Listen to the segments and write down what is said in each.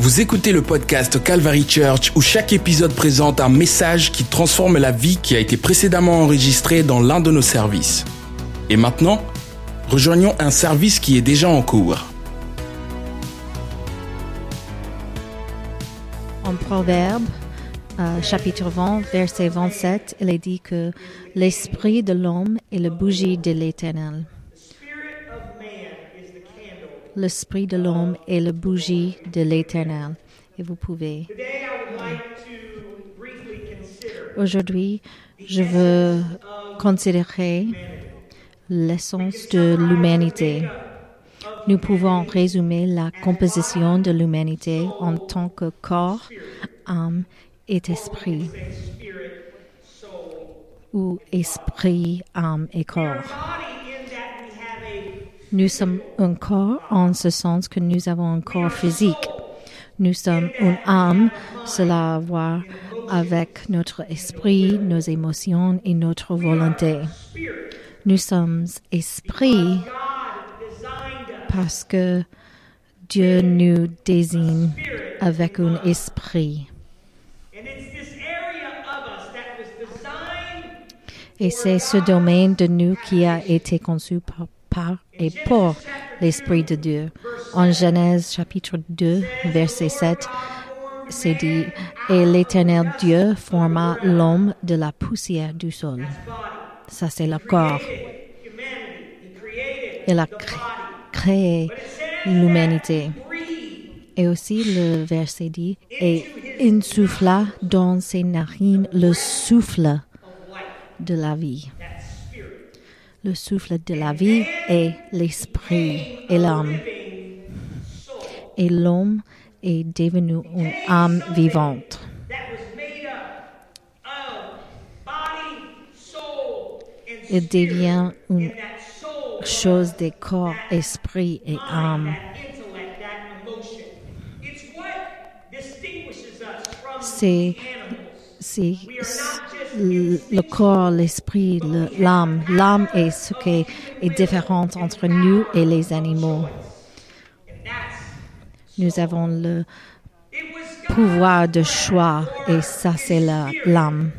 Vous écoutez le podcast Calvary Church où chaque épisode présente un message qui transforme la vie qui a été précédemment enregistrée dans l'un de nos services. Et maintenant, rejoignons un service qui est déjà en cours. En Proverbe, euh, chapitre 20, verset 27, il est dit que l'esprit de l'homme est le bougie de l'Éternel. L'esprit de l'homme est le bougie de l'Éternel. Et vous pouvez. Aujourd'hui, je veux considérer l'essence de l'humanité. Nous pouvons résumer la composition de l'humanité en tant que corps, âme et esprit, ou esprit, âme et corps. Nous sommes un corps en ce sens que nous avons un corps physique. Nous sommes une âme, cela a à voir avec notre esprit, nos émotions et notre volonté. Nous sommes esprit parce que Dieu nous désigne avec un esprit. Et c'est ce domaine de nous qui a été conçu par, par et pour l'Esprit de Dieu. En Genèse chapitre 2, verset 7, c'est dit, Et l'Éternel Dieu forma l'homme de la poussière du sol. Ça, c'est le corps. Il a créé l'humanité. Et aussi le verset dit, et insouffla dans ses narines le souffle de la vie. Le souffle de la vie est l'esprit et l'âme. Et l'homme est devenu une âme vivante. Il devient une chose des corps, esprit et âme. C'est le corps, l'esprit, l'âme. L'âme est ce qui est différent entre nous et les animaux. Nous avons le pouvoir de choix et ça c'est l'âme.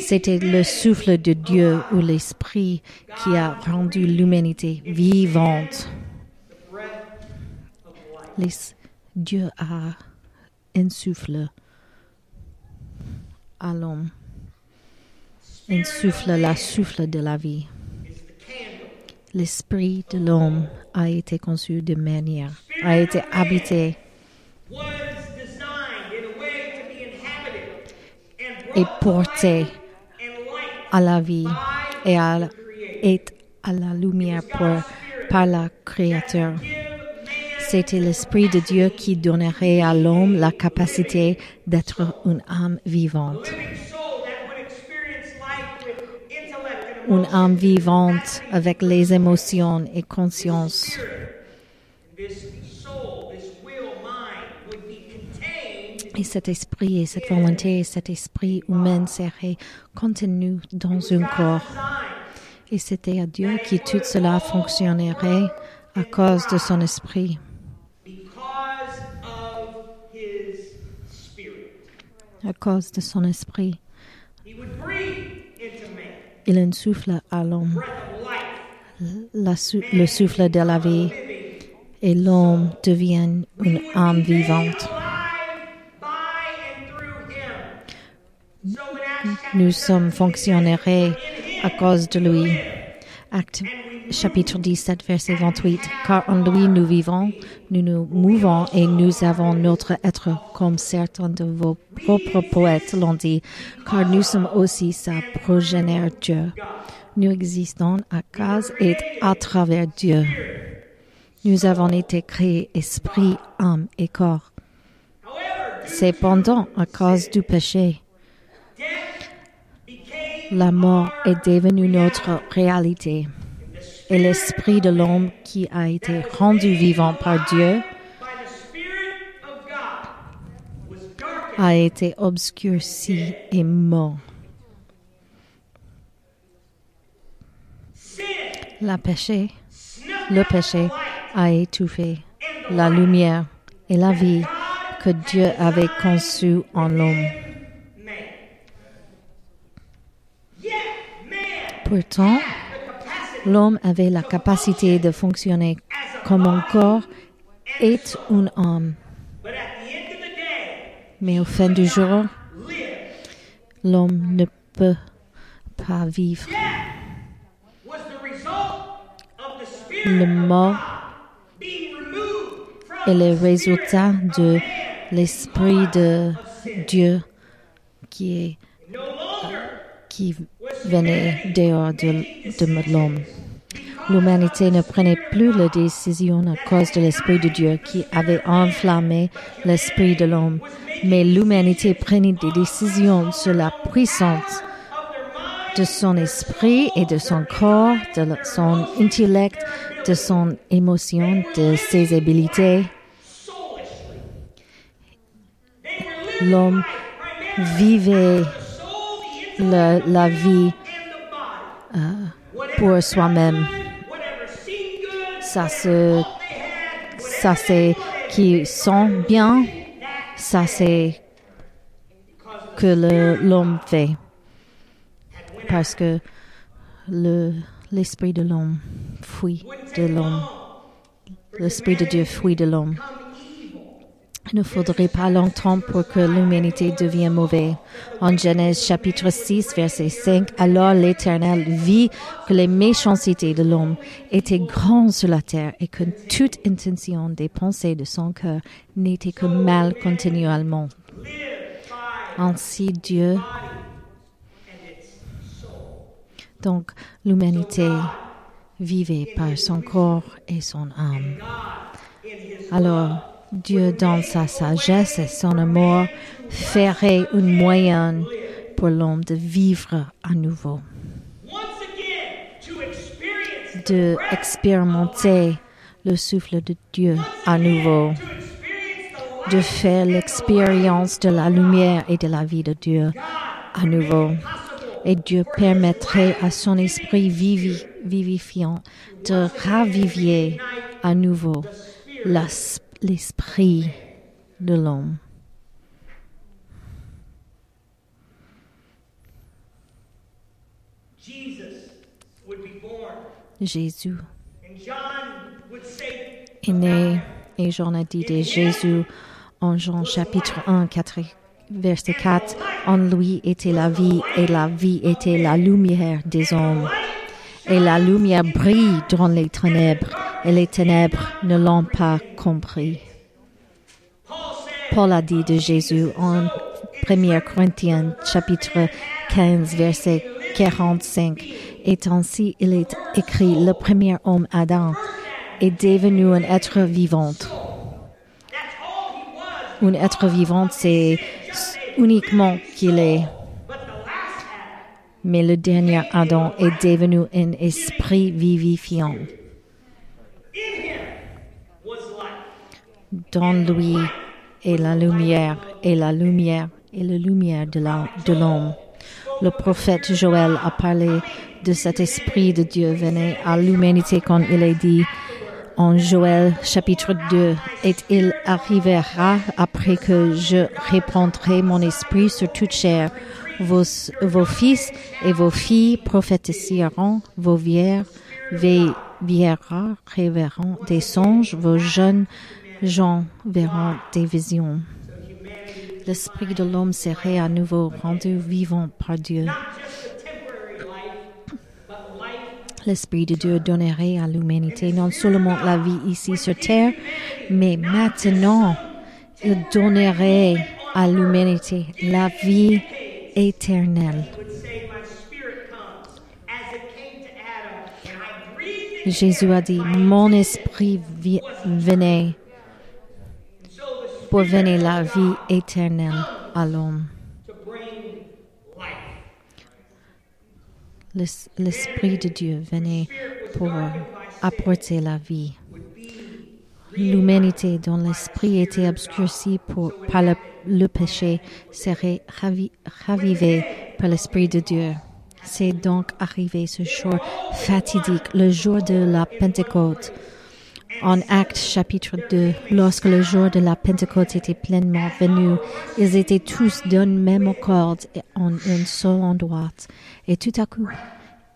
C'était le souffle de Dieu ou l'esprit qui a rendu l'humanité vivante. Dieu a un souffle à l'homme. Un souffle, la souffle de la vie. L'esprit de l'homme a été conçu de manière, a été habité et porté à la vie et à, à la lumière par la Créateur. C'était l'Esprit de Dieu qui donnerait à l'homme la capacité d'être une âme vivante. Une âme vivante avec les émotions et conscience. Et cet esprit et cette volonté et cet esprit humain seraient contenus dans un corps. Et c'était à Dieu que tout cela fonctionnerait à cause de son esprit. À cause de son esprit. Il insouffle à l'homme le souffle de la vie et l'homme devient une âme vivante. Nous sommes fonctionnés à cause de lui. Chapitre 17, verset 28. Car en lui nous vivons, nous nous mouvons et nous avons notre être, comme certains de vos propres poètes l'ont dit, car nous sommes aussi sa progéniture. Nous existons à cause et à travers Dieu. Nous avons été créés esprit, âme et corps. Cependant, à cause du péché, la mort est devenue notre réalité et l'esprit de l'homme qui a été rendu vivant par Dieu a été obscurci et mort. La péché, le péché a étouffé la lumière et la vie que Dieu avait conçu en l'homme. Pourtant, l'homme avait la capacité de fonctionner comme un corps et une âme. Mais au fin du jour, l'homme ne peut pas vivre. Le mort est le résultat de l'esprit de Dieu qui est qui venait dehors de, de l'homme. L'humanité ne prenait plus la décision à cause de l'Esprit de Dieu qui avait enflammé l'Esprit de l'homme, mais l'humanité prenait des décisions sur la puissance de son esprit et de son corps, de son intellect, de son émotion, de ses habiletés. L'homme vivait la, la vie euh, pour soi-même. Ça c'est ça c'est qui sent bien, ça c'est que l'homme fait. Parce que le, l'esprit de l'homme fuit de l'homme. L'esprit de Dieu fuit de l'homme. Il ne faudrait pas longtemps pour que l'humanité devienne mauvaise. En Genèse chapitre 6, verset 5, alors l'Éternel vit que les méchancetés de l'homme étaient grandes sur la terre et que toute intention des pensées de son cœur n'était que mal continuellement. Ainsi Dieu. Donc l'humanité vivait par son corps et son âme. Alors, Dieu, dans sa sagesse et son amour, ferait une moyenne pour l'homme de vivre à nouveau, de expérimenter le souffle de Dieu à nouveau, de faire l'expérience de la lumière et de la vie de Dieu à nouveau. Et Dieu permettrait à son esprit vivifiant de ravivier à nouveau la l'esprit de l'homme. Jésus est né et Jean a dit de Jésus en Jean chapitre 1, 4, verset 4, en lui était la vie et la vie était la lumière des hommes. Et la lumière brille dans les ténèbres et les ténèbres ne l'ont pas compris. Paul a dit de Jésus en 1 Corinthiens chapitre 15 verset 45 et ainsi il est écrit le premier homme Adam est devenu un être vivant. Un être vivant c'est uniquement qu'il est. Mais le dernier Adam est devenu un esprit vivifiant. dans lui est la lumière et la lumière est la lumière de l'homme. Le prophète Joël a parlé de cet esprit de Dieu venait à l'humanité quand il est dit en Joël chapitre 2 et il arrivera après que je répandrai mon esprit sur toute chair. Vos, vos fils et vos filles prophétiseront, vos vierges verront, révéreront des songes, vos jeunes Jean verra des visions. L'esprit de l'homme serait à nouveau rendu vivant par Dieu. L'Esprit de Dieu donnerait à l'humanité non seulement la vie ici sur terre, mais maintenant, il donnerait à l'humanité la vie éternelle. Jésus a dit, mon esprit venait pour venir la vie éternelle à l'homme. L'Esprit de Dieu venait pour apporter la vie. L'humanité dont l'esprit était obscurci par le, péché serait ravivée par l'Esprit de Dieu. C'est donc arrivé ce jour fatidique, le jour de la Pentecôte En Actes chapitre 2, lorsque le jour de la Pentecôte était pleinement venu, ils étaient tous d'un même accord et en un seul endroit. Et tout à coup,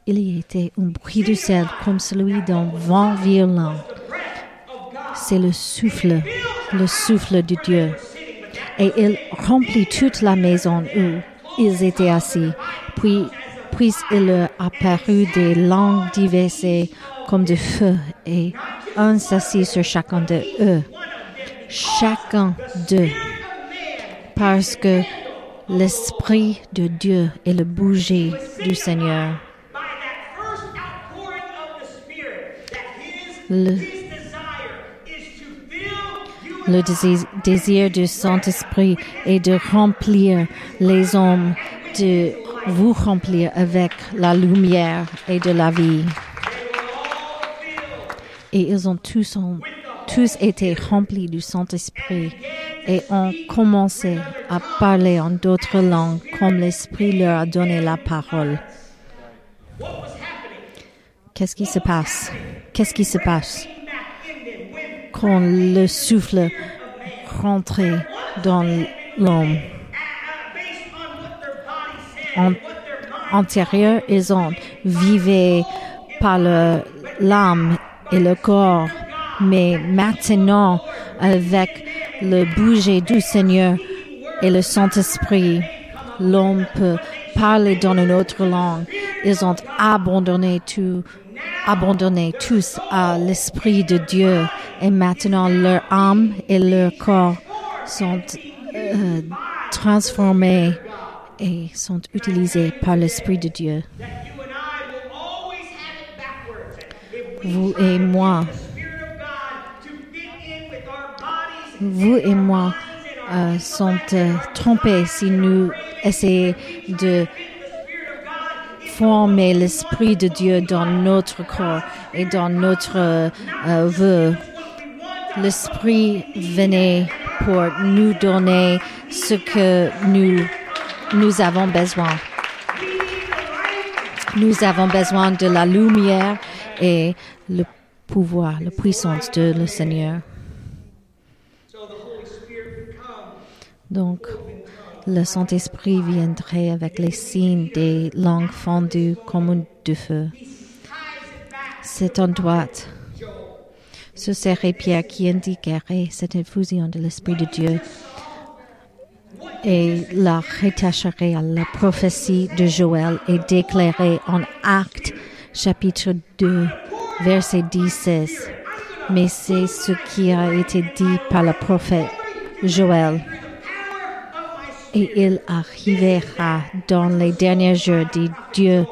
il y était un bruit de ciel comme celui d'un vent violent. C'est le souffle, le souffle de Dieu. Et il remplit toute la maison où ils étaient assis. Puis, puis il leur apparut des langues diverses comme de feu et un s'assit sur chacun de eux. Chacun d'eux. Parce que l'Esprit de Dieu est le bouger du Seigneur. Le, le désir, du Saint-Esprit est de remplir les hommes, de vous remplir avec la lumière et de la vie. Et ils ont tous, ont, tous été remplis du Saint-Esprit et ont commencé à parler en d'autres langues comme l'Esprit leur a donné la parole. Qu'est-ce qui se passe? Qu'est-ce qui se passe? Quand le souffle rentrait dans l'homme? En, antérieur, ils ont vivé par l'âme et le corps, mais maintenant, avec le bouger du Seigneur et le Saint-Esprit, l'homme peut parler dans une autre langue. Ils ont abandonné tout, abandonné tous à l'Esprit de Dieu et maintenant leur âme et leur corps sont euh, transformés et sont utilisés par l'Esprit de Dieu. Vous et moi, vous et moi euh, sont euh, trompés si nous essayons de former l'Esprit de Dieu dans notre corps et dans notre euh. L'Esprit venait pour nous donner ce que nous, nous avons besoin. Nous avons besoin de la lumière et le pouvoir, la puissance de le Seigneur. Donc, le Saint-Esprit viendrait avec les signes des langues fendues comme du feu. C'est en droite. Ce serait Pierre qui indiquerait cette infusion de l'Esprit de Dieu et la rattacherait à la prophétie de Joël et déclarer en Acte chapitre 2, verset 16. Mais c'est ce qui a été dit par le prophète Joël. Et il arrivera dans les derniers jours, dit Dieu,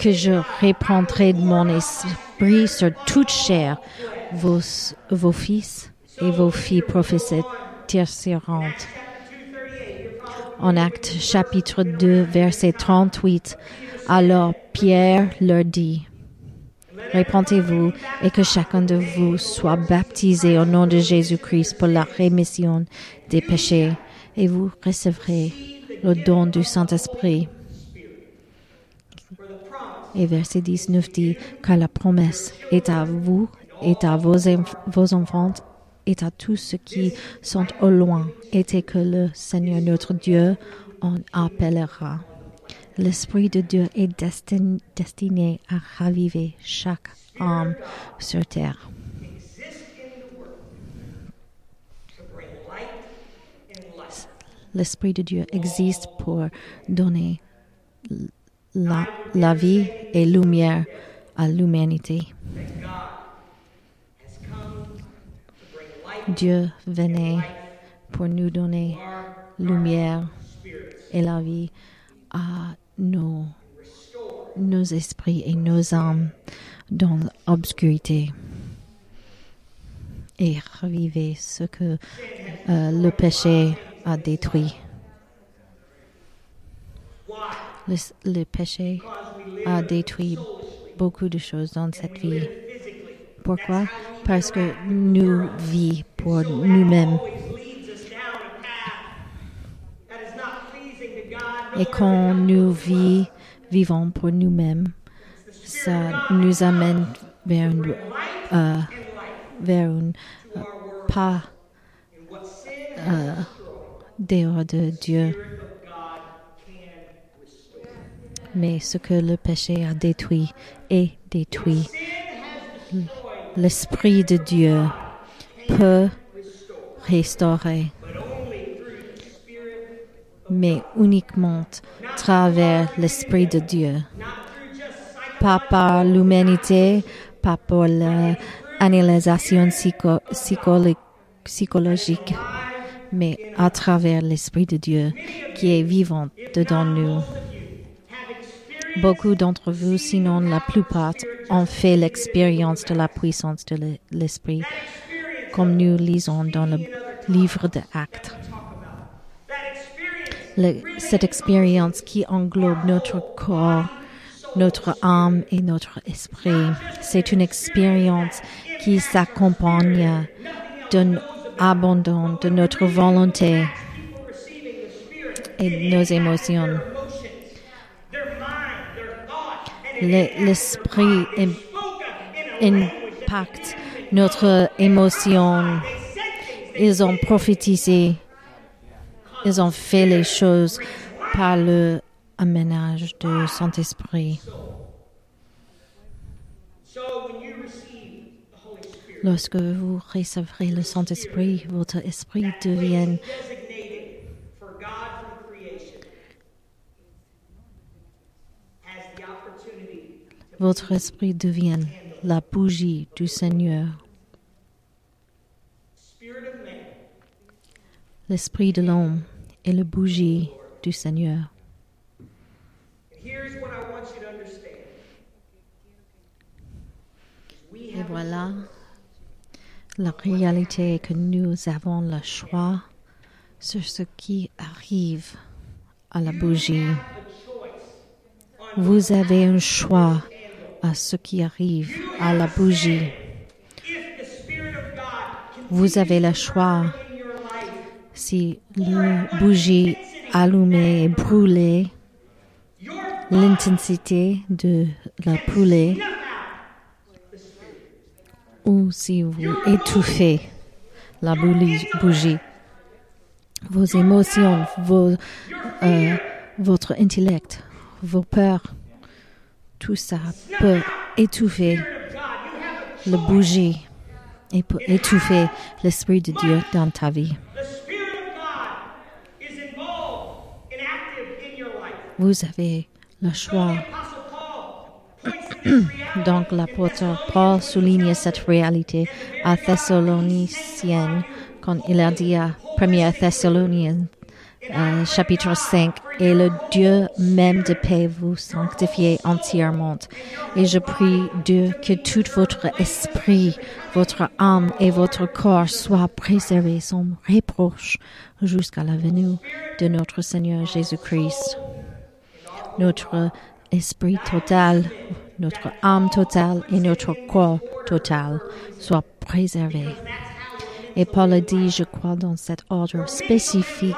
que je répandrai de mon esprit sur toute chair. Vos, vos fils et vos filles prophétisseront. En Acte chapitre 2, verset 38, alors Pierre leur dit, Répentez-vous et que chacun de vous soit baptisé au nom de Jésus-Christ pour la rémission des péchés et vous recevrez le don du Saint-Esprit. Et verset 19 dit, car la promesse est à vous, est à vos, enfants, et à tous ceux qui sont au loin, et que le Seigneur notre Dieu en appellera. L'Esprit de Dieu est destiné, à raviver chaque âme sur terre. L'Esprit de Dieu existe pour donner la, la vie et lumière à l'humanité. Dieu venait pour nous donner lumière et la vie à nos, esprits et nos âmes dans l'obscurité et reviver ce que euh, le péché a détruit. Le, péché a détruit beaucoup de choses dans cette vie. Pourquoi? Parce que nous vivons pour nous-mêmes. Et quand nous vivons pour nous-mêmes, ça nous amène vers une, euh, vers euh, pas euh, dehors de Dieu. Mais ce que le péché a détruit est détruit. L'Esprit de Dieu peut restaurer, mais uniquement travers l'Esprit de Dieu. Pas par l'humanité, pas par l'analysation psycho psycholo psychologique, mais à travers l'Esprit de Dieu qui est vivant dedans nous. Beaucoup d'entre vous, sinon la plupart, ont fait l'expérience de la puissance de l'Esprit, comme nous lisons dans le livre des Actes. Cette expérience qui englobe notre corps, notre âme et notre esprit, c'est une expérience qui s'accompagne d'un abandon de notre volonté et de nos émotions. Le- L'esprit im- impacte notre émotion. Ils ont prophétisé. Ils ont fait les choses par le aménage de Saint-Esprit. Lorsque vous recevrez le Saint-Esprit, votre esprit devient votre esprit devient la bougie du Seigneur. L'esprit de l'homme est la bougie du Seigneur. and here's what I want you to understand we Et voilà, la réalité est que nous avons le choix sur ce qui arrive à la bougie. Vous avez un choix à ce qui arrive à la bougie. Vous avez le choix si la bougie allumée et l'intensité de la brûlée, ou si vous étouffez la bougie. Vos émotions, euh, votre intellect, vos peurs, tout ça peut étouffer la bougie et peut étouffer l'Esprit de Dieu dans ta vie. Vous avez le choix. Donc l'apôtre Paul souligne cette réalité à Thessaloniciens quand il a dit à 1 Thessaloniens euh, chapitre 5 et le Dieu même de paix vous sanctifie entièrement. Et je prie Dieu que tout votre esprit, votre âme et votre corps soient préservés sans reproche jusqu'à la venue de notre Seigneur Jésus-Christ notre esprit total, notre âme totale et notre corps total soient préservés. Et Paul a dit, je crois, dans cet ordre spécifique,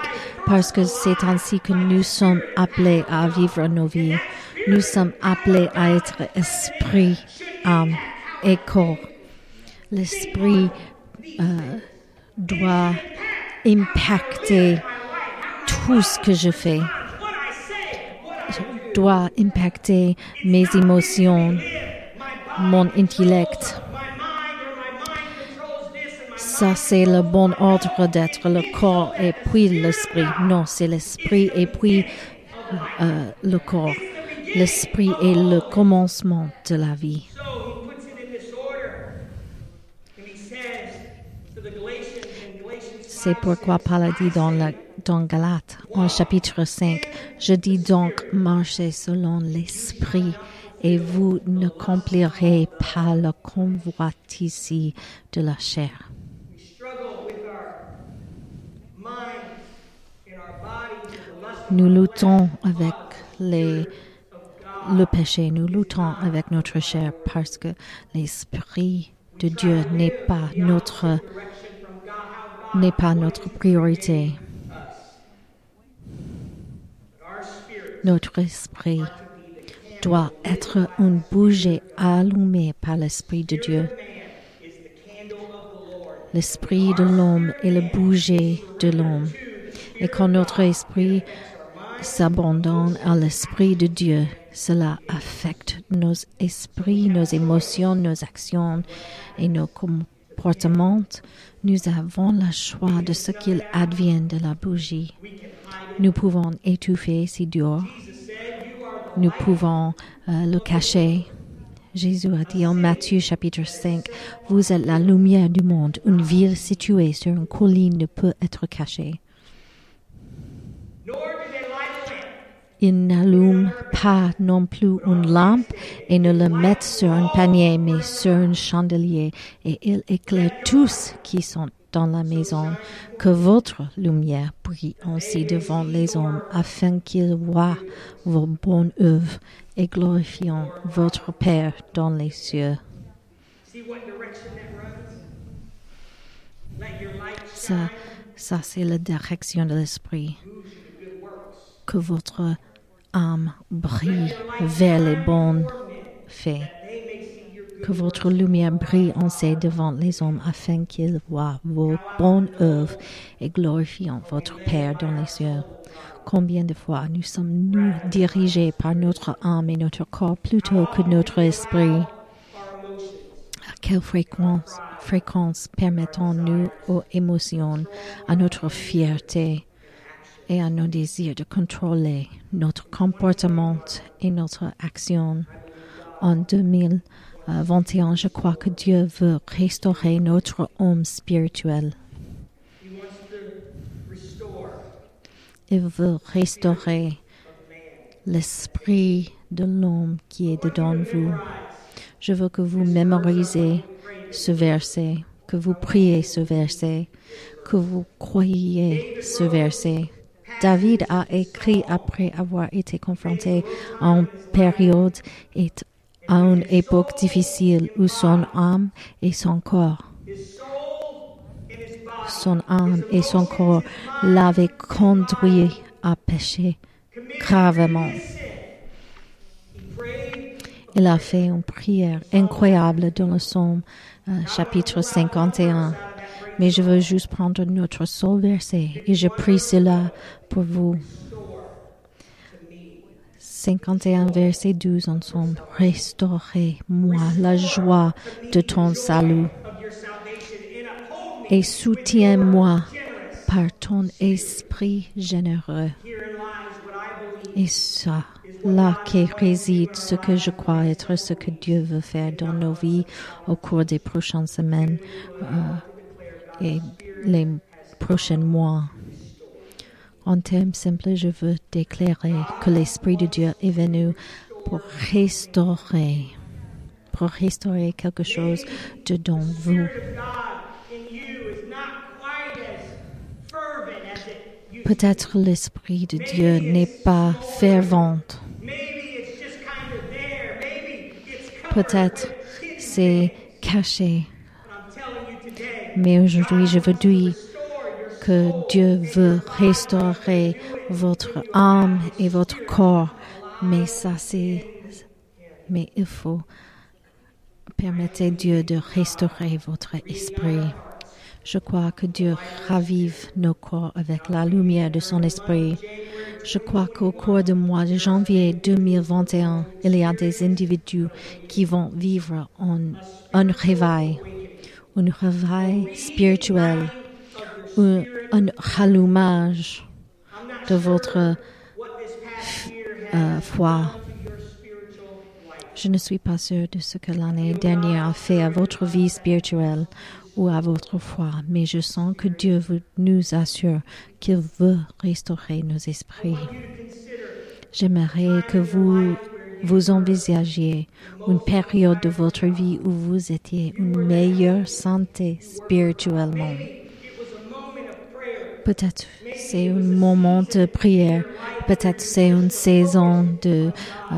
parce que c'est ainsi que nous sommes appelés à vivre nos vies. Nous sommes appelés à être esprit, âme et corps. L'esprit euh, doit impacter tout ce que je fais doit impacter mes émotions, mon intellect. Ça, c'est le bon ordre d'être le corps et puis l'esprit. Non, c'est l'esprit et puis euh, le corps. L'esprit est le commencement de la vie. C'est pourquoi Paul dit dans, la, dans Galates, en chapitre 5, Je dis donc, marchez selon l'esprit, et vous n'accomplirez pas le convoitise de la chair. Nous luttons avec les, le péché, nous luttons avec notre chair parce que l'esprit de Dieu n'est pas notre n'est pas notre priorité. Notre esprit doit être une bougie allumée par l'Esprit de Dieu. L'Esprit de l'homme est le bougie de l'homme. Et quand notre esprit s'abandonne à l'Esprit de Dieu, cela affecte nos esprits, nos émotions, nos actions et nos comportements. Nous avons le choix de ce qu'il advienne de la bougie. Nous pouvons étouffer si dur. Nous pouvons euh, le cacher. Jésus a dit en Matthieu chapitre 5, Vous êtes la lumière du monde. Une ville située sur une colline ne peut être cachée. Ils n'allument pas non plus une lampe et ne le mettent sur un panier, mais sur un chandelier, et il éclaire tous qui sont dans la maison. Que votre lumière brille ainsi devant les hommes, afin qu'ils voient vos bonnes œuvres et glorifient votre Père dans les cieux. Ça, ça c'est la direction de l'esprit. Que votre âme brille vers les bons faits. Que votre lumière brille ainsi devant les hommes afin qu'ils voient vos bonnes œuvres et glorifient votre Père dans les cieux. Combien de fois nous sommes nous dirigés par notre âme et notre corps plutôt que notre esprit? À quelle fréquence, fréquence permettons-nous aux émotions, à notre fierté? Et à nos désirs de contrôler notre comportement et notre action? En 2021, je crois que Dieu veut restaurer notre homme spirituel. Il veut restaurer l'esprit de l'homme qui est dedans vous. Je veux que vous mémorisez ce verset, que vous priez ce verset, que vous croyez ce verset. David a écrit après avoir été confronté à une période et à une époque difficile où son âme et son corps son âme et son corps l'avaient conduit à pécher gravement. Il a fait une prière incroyable dans le psaume euh, chapitre 51. Mais je veux juste prendre notre seul verset et je prie cela pour vous. 51 verset 12 ensemble. Restaurez-moi la joie de ton salut et soutiens-moi par ton esprit généreux. Et ça, là qui réside ce que je crois être ce que Dieu veut faire dans nos vies au cours des prochaines semaines euh, et les prochains mois. En termes simples, je veux déclarer que l'Esprit de Dieu est venu pour restaurer, pour restaurer quelque chose de dans vous. Peut-être l'Esprit de Dieu n'est pas fervent. Peut-être c'est caché. Mais aujourd'hui, je restore your que Dieu veut restaurer votre âme et votre corps. Mais ça, c'est... Mais il faut permettre Dieu de restaurer votre esprit. Je crois que Dieu ravive nos corps avec la lumière de son esprit. Je crois qu'au cours du mois de janvier 2021, il y a des individus qui vont vivre en un réveil, un réveil spirituel, un, un rallumage de votre euh, foi. Je ne suis pas sûre de ce que l'année dernière a fait à votre vie spirituelle ou à votre foi, mais je sens que Dieu nous assure qu'il veut restaurer nos esprits. J'aimerais que vous vous envisagiez une période de votre vie où vous étiez une meilleure santé spirituellement. Peut-être c'est un moment de prière, peut-être c'est une saison de euh,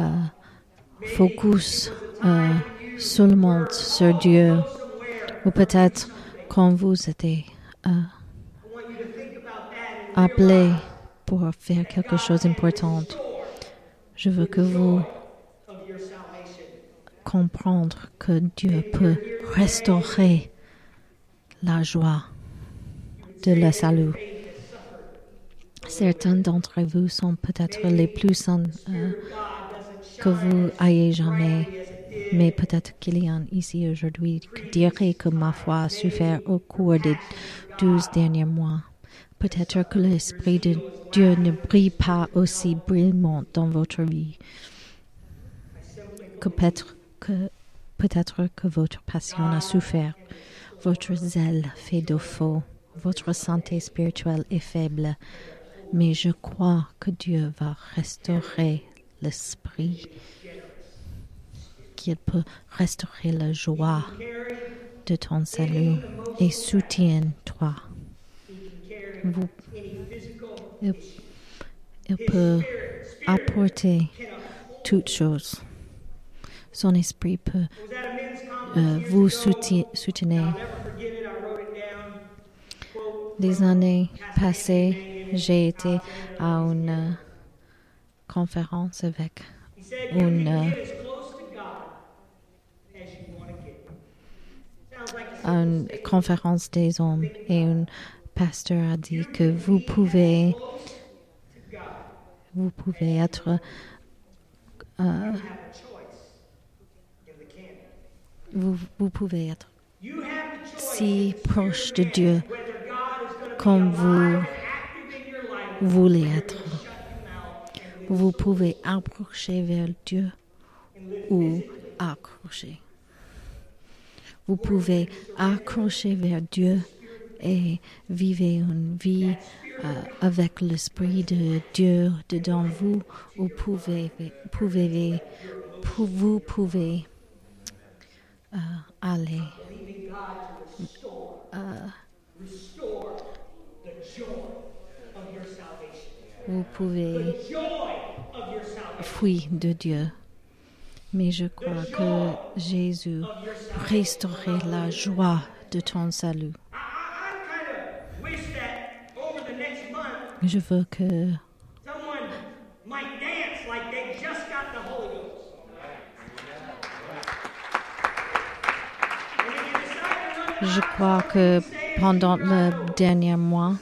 focus euh, seulement sur Dieu, ou peut-être quand vous êtes euh, appelé pour faire quelque chose d'important. Je veux que vous comprendre que Dieu peut restaurer la joie de le salut. Certains d'entre vous sont peut-être les plus saints euh, que vous ayez jamais, mais peut-être qu'il y en a ici aujourd'hui qui diraient que ma foi a souffert au cours des douze derniers mois. Peut-être que l'Esprit de Dieu ne brille pas aussi brillamment dans votre vie. Que peut-être peut-être que votre passion a souffert. Votre zèle fait défaut. Votre santé spirituelle est faible. Mais je crois que Dieu va restaurer l'esprit, qu'il peut restaurer la joie de ton salut et il, il peut apporter toutes choses. Son esprit peut euh, vous soutenir. Des années passées, j'ai été à une conférence avec une conférence des hommes et un pasteur a dit que vous pouvez, vous pouvez être euh, vous, vous pouvez être si proche de Dieu comme vous voulez être. Vous pouvez approcher vers Dieu ou accrocher. Vous pouvez accrocher vers Dieu et vivre une vie euh, avec l'Esprit de Dieu dedans vous, ou pouvez, pouvez, pou- vous pouvez euh, aller vous pouvez fuir de Dieu. Mais je crois que Jésus restaurer la joie de ton salut. Je veux que Je crois que pendant le dernier mois,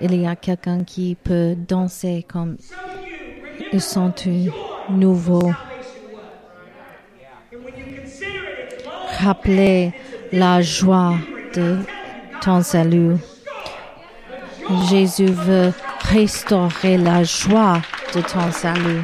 il y a quelqu'un qui peut danser comme ils sont un nouveau. salvation was. And when you consider it, it's long Rappeler la joie de ton salut. Jésus veut restaurer la joie de ton salut.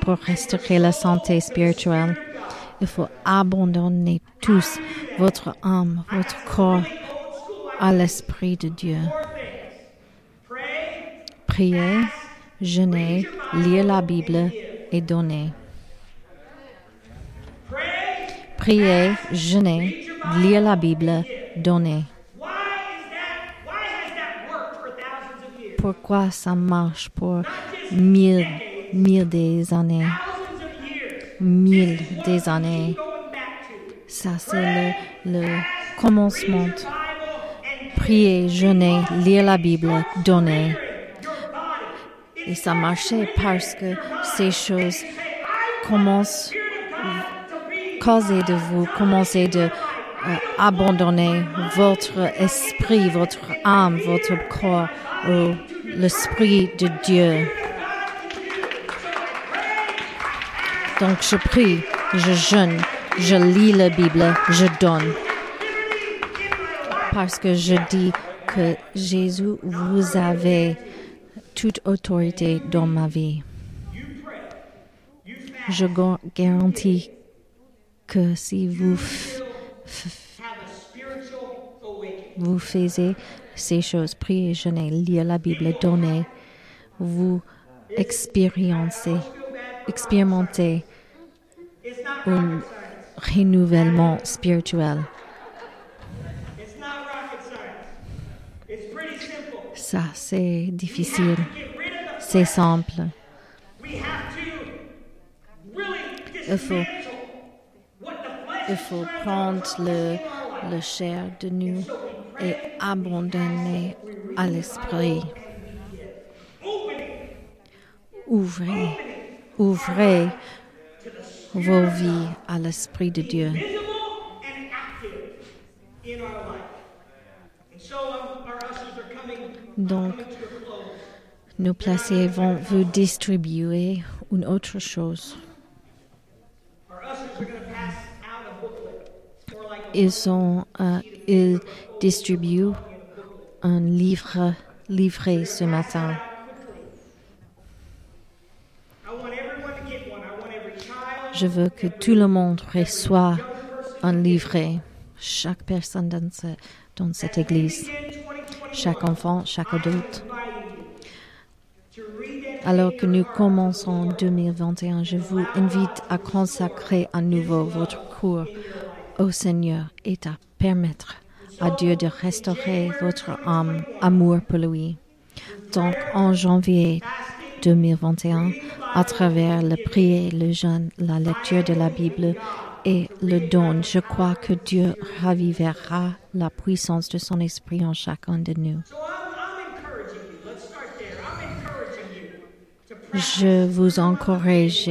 Pour restaurer la santé spirituelle. Il faut abandonner tous votre âme, votre corps à l'Esprit de Dieu. Prier, jeûner, lire la Bible et donner. Prier, jeûner, lire la Bible, donner. Pourquoi ça marche pour mille, mille des années, mille des années. Ça, c'est le, le commencement. Prier, jeûner, lire la Bible, donner. Et ça marchait parce que ces choses commencent causer de vous, commencez de euh, abandonner votre esprit, votre âme, votre corps au l'esprit de Dieu. Donc je prie, je jeûne, je lis la Bible, je donne. Parce que je dis que Jésus, vous avez toute autorité dans ma vie. Je ga- garantis que si vous, vous faisiez ces choses, prier, jeûner, lire la Bible, donner, vous expériencez, not un renouvellement spirituel. Ça, c'est difficile. C'est simple. Il faut il faut prendre le, le chair de nous et abandonner à l'esprit. Ouvrez, ouvrez vos vies à l'esprit de Dieu. Donc, nos placés vont vous distribuer une autre chose. Ils, sont, euh, ils distribuent un livre livré ce matin. Je veux que tout le monde reçoive un livret, chaque personne dans, ce- dans cette église, in 2021, chaque enfant, chaque adulte. Alors que nous commençons en 2021, je vous invite à consacrer à nouveau votre cours au Seigneur et à permettre à Dieu de restaurer votre âme, amour pour lui. Donc, en janvier 2021, à travers le prier, le jeûne, la lecture de la Bible et le don, je crois que Dieu ravivera la puissance de son esprit en chacun de nous. Je vous encourage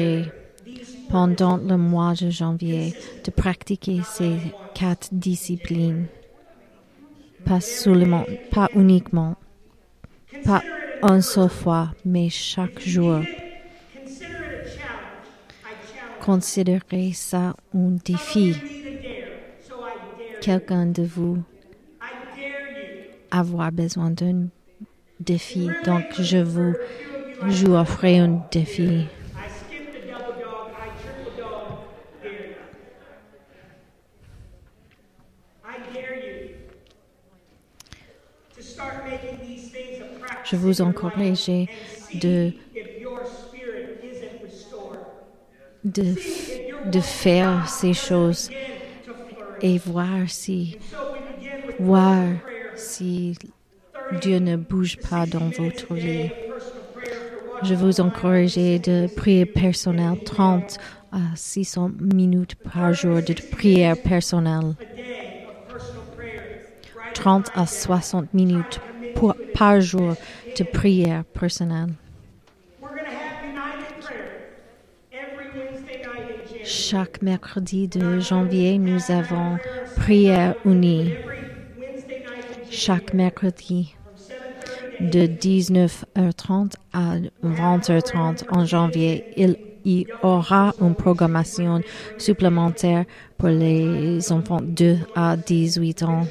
pendant le mois de janvier de pratiquer ces quatre disciplines. Pas seulement, pas uniquement, pas une seule fois, mais chaque jour. Considérez ça un défi. Quelqu'un de vous avoir besoin d'un défi. Donc, je vous, je vous offre un défi. Je vous encourage de de, faire ces choses et voir si, voir si Dieu ne bouge pas dans votre vie. Je vous encourage de prier personnel 30 à 600 minutes par jour de prière personnelle. a day of personal prayer. Right? 30 à 60 minutes pour- par jour de prière personnelle. Chaque mercredi de janvier, nous avons prière unie. Chaque mercredi from 7:30 de 19h30 à 20h30 en janvier, il y aura une programmation supplémentaire pour les enfants de 2 à 18 ans.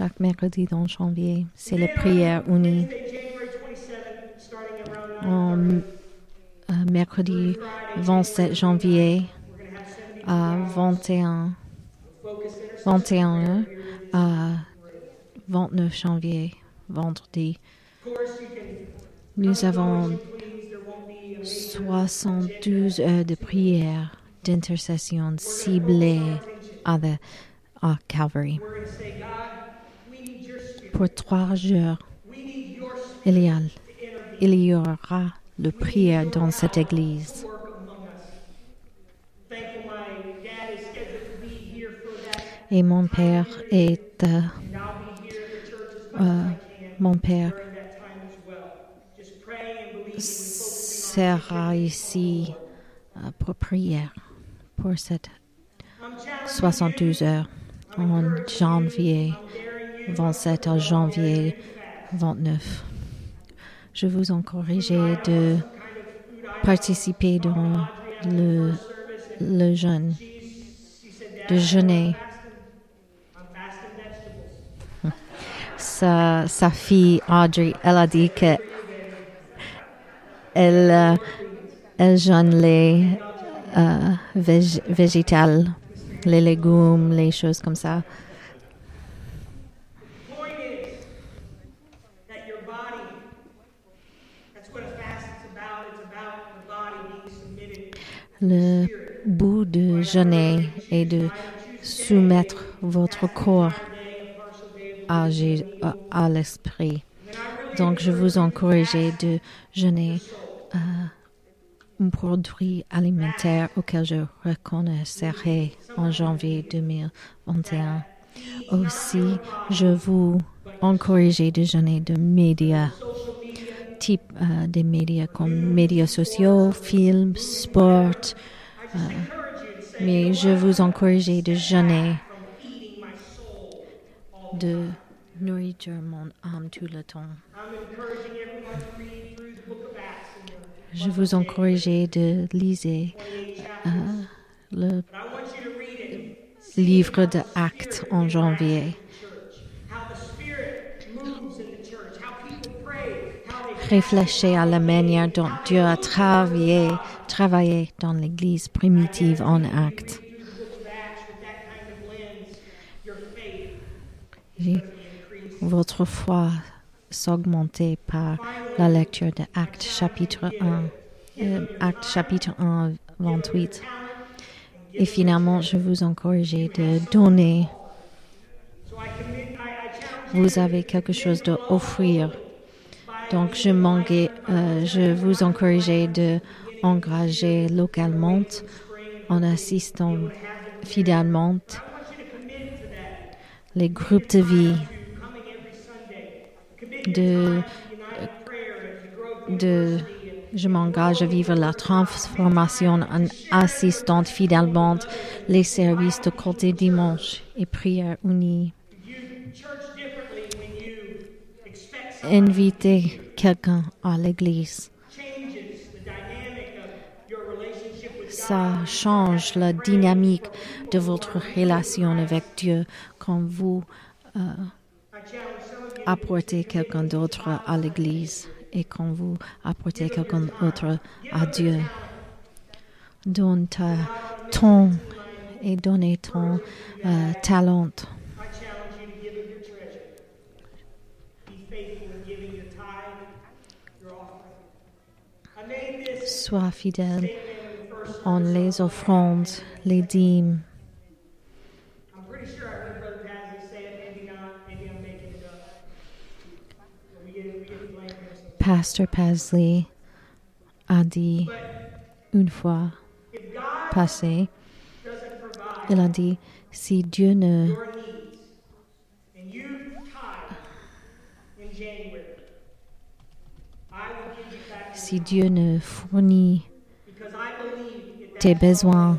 Chaque mercredi dans janvier, c'est la prière unie. Wednesday, January 27th, starting around 9 En euh, mercredi 27 janvier we're going to have 70 à 21, focus intercession. 21 à 29 janvier, vendredi. Nous avons please there won't be a 72 heures de prière, d'intercession ciblée à Calvary. Pour trois jours, il y, il y aura le prière dans cette église. Et mon père est, euh, euh, mon père sera ici euh, pour prière pour cette on. I'm challenging 72 heures en janvier 27 à janvier 29. Je vous encourage de participer dans le, le jeûne, de jeûner. Sa, sa fille Audrey, elle a dit que elle, euh, elle jeûne les euh, vég- végétales, les légumes, les choses comme ça. Le bout de jeûner est de soumettre votre corps à l'esprit. Donc, je vous encourage de jeûner euh, un produit alimentaire auquel je reconnaîtrai en janvier 2021. Aussi, je vous encourage de jeûner de médias, type euh, des médias comme médias sociaux, films, sport. euh, mais je vous encourage de jeûner de nourriture mon âme tout le temps. Je vous encourage de lire euh, le livre de Actes en janvier. Réfléchissez à la manière dont Dieu a travaillé, travaillé dans l'Église primitive en increase. Votre foi s'augmenter par la lecture de Actes chapitre 1, euh, Actes chapitre 1, 28. Et finalement, je vous encourage de donner. Vous avez quelque chose à offrir. Donc, je, euh, je vous encourage de engager localement en assistant fidèlement les groupes de vie de, de je m'engage à vivre la transformation en assistant fidèlement les services de côté dimanche et prière unie. Inviter quelqu'un à l'église. Ça change la dynamique de votre relation avec Dieu quand vous euh, apportez quelqu'un d'autre à l'église et quand vous apportez quelqu'un d'autre à Dieu. Donne ton et donnez ton euh, talent. We get, we get blamed here sometimes. Pasteur Pasley a dit une fois passé, il a dit, si Dieu ne si Dieu ne fournit tes besoins,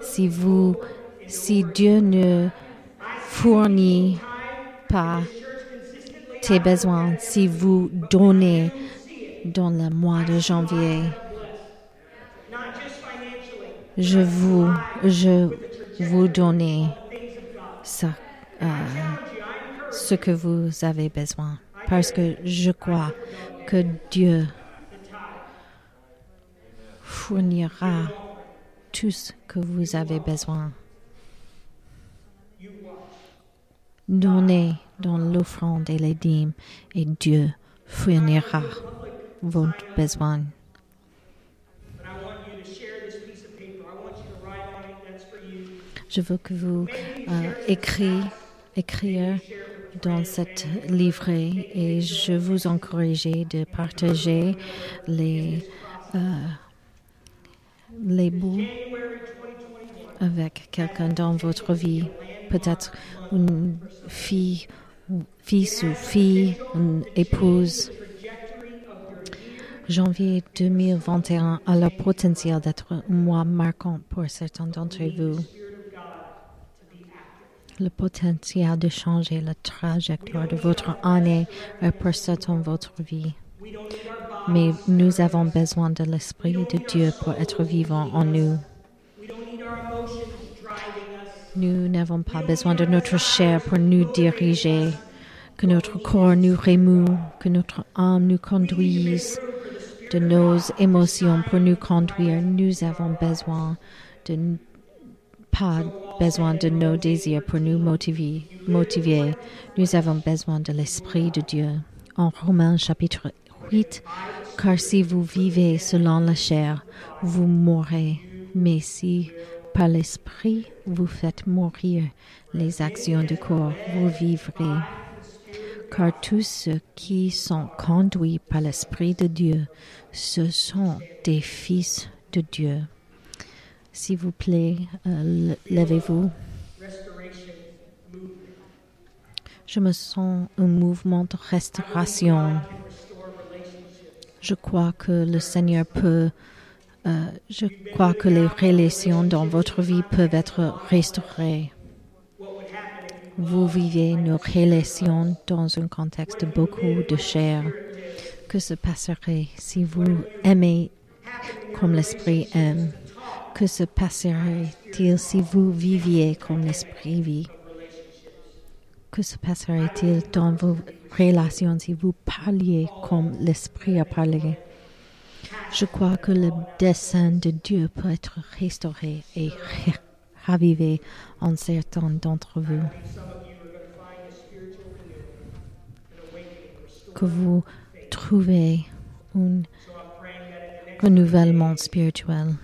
si vous, si Dieu ne fournit pas tes besoins, si vous donnez dans le mois de janvier, je vous, je vous donne ça, euh, ce que vous avez besoin, parce que je crois que Dieu fournira tout ce que vous avez besoin. Donnez dans l'offrande et les dîmes et Dieu fournira vos besoins. Je veux que vous euh, écrire dans cette livret et je vous encourage de partager les, euh, les bouts avec quelqu'un dans votre vie. Peut-être une fille, fils ou fille, une épouse. Janvier 2021 a le potentiel d'être un mois marquant pour certains d'entre vous. Le potentiel de changer la trajectoire de votre année et pour certains votre vie. Mais nous avons besoin de l'Esprit de Dieu pour être vivant en nous. Nous n'avons pas besoin de notre chair pour nous diriger, que notre corps nous remue, que notre âme nous conduise, de nos émotions pour nous conduire. Nous avons besoin de pas besoin de nos désirs pour nous motiver. Nous avons besoin de l'Esprit de Dieu. En Romains chapitre 8, car si vous vivez selon la chair, vous mourrez. Mais si Par l'Esprit, vous faites mourir les actions du corps, vous vivrez. Car tous ceux qui sont conduits par l'Esprit de Dieu, ce sont des fils de Dieu. S'il vous plaît, euh, levez-vous. Je me sens un mouvement de restauration. Je crois que le Seigneur peut, euh, je crois que les relations dans votre vie peuvent être restaurées. Vous vivez nos relations dans un contexte beaucoup de chair. Que se passerait si vous aimez comme l'Esprit aime? Que se passerait-il si vous viviez comme l'Esprit vit? Que se passerait-il dans vos relations si vous parliez comme l'Esprit a parlé? Je crois que le dessein de Dieu peut être restauré et ravivé en certains d'entre vous. Que vous trouvez un renouvellement spirituel.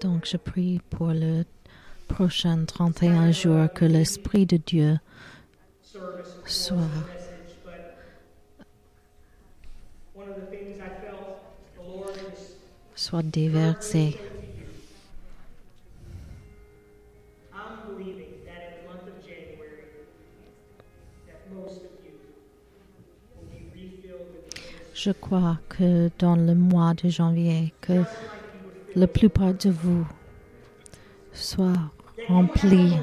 Donc, je prie pour le prochain 31 jours que l'Esprit de Dieu soit soit déversé. Je crois que dans le mois de janvier, que la plupart de vous soit remplis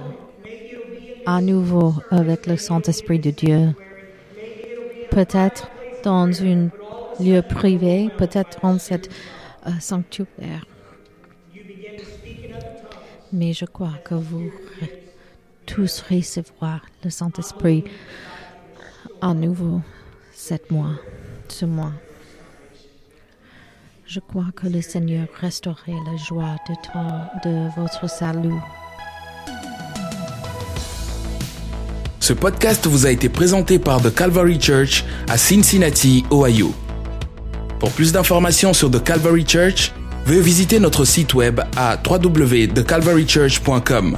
à nouveau avec le Saint-Esprit de Dieu. Peut-être dans un lieu privé, peut-être dans cette euh, sanctuaire. Mais je crois que vous tous recevoir le Saint-Esprit à nouveau cette mois, ce mois. Je crois que le Seigneur restaurerait la joie de, ton, de votre salut. Ce podcast vous a été présenté par The Calvary Church à Cincinnati, Ohio. Pour plus d'informations sur The Calvary Church, veuillez visiter notre site web à www.thecalvarychurch.com.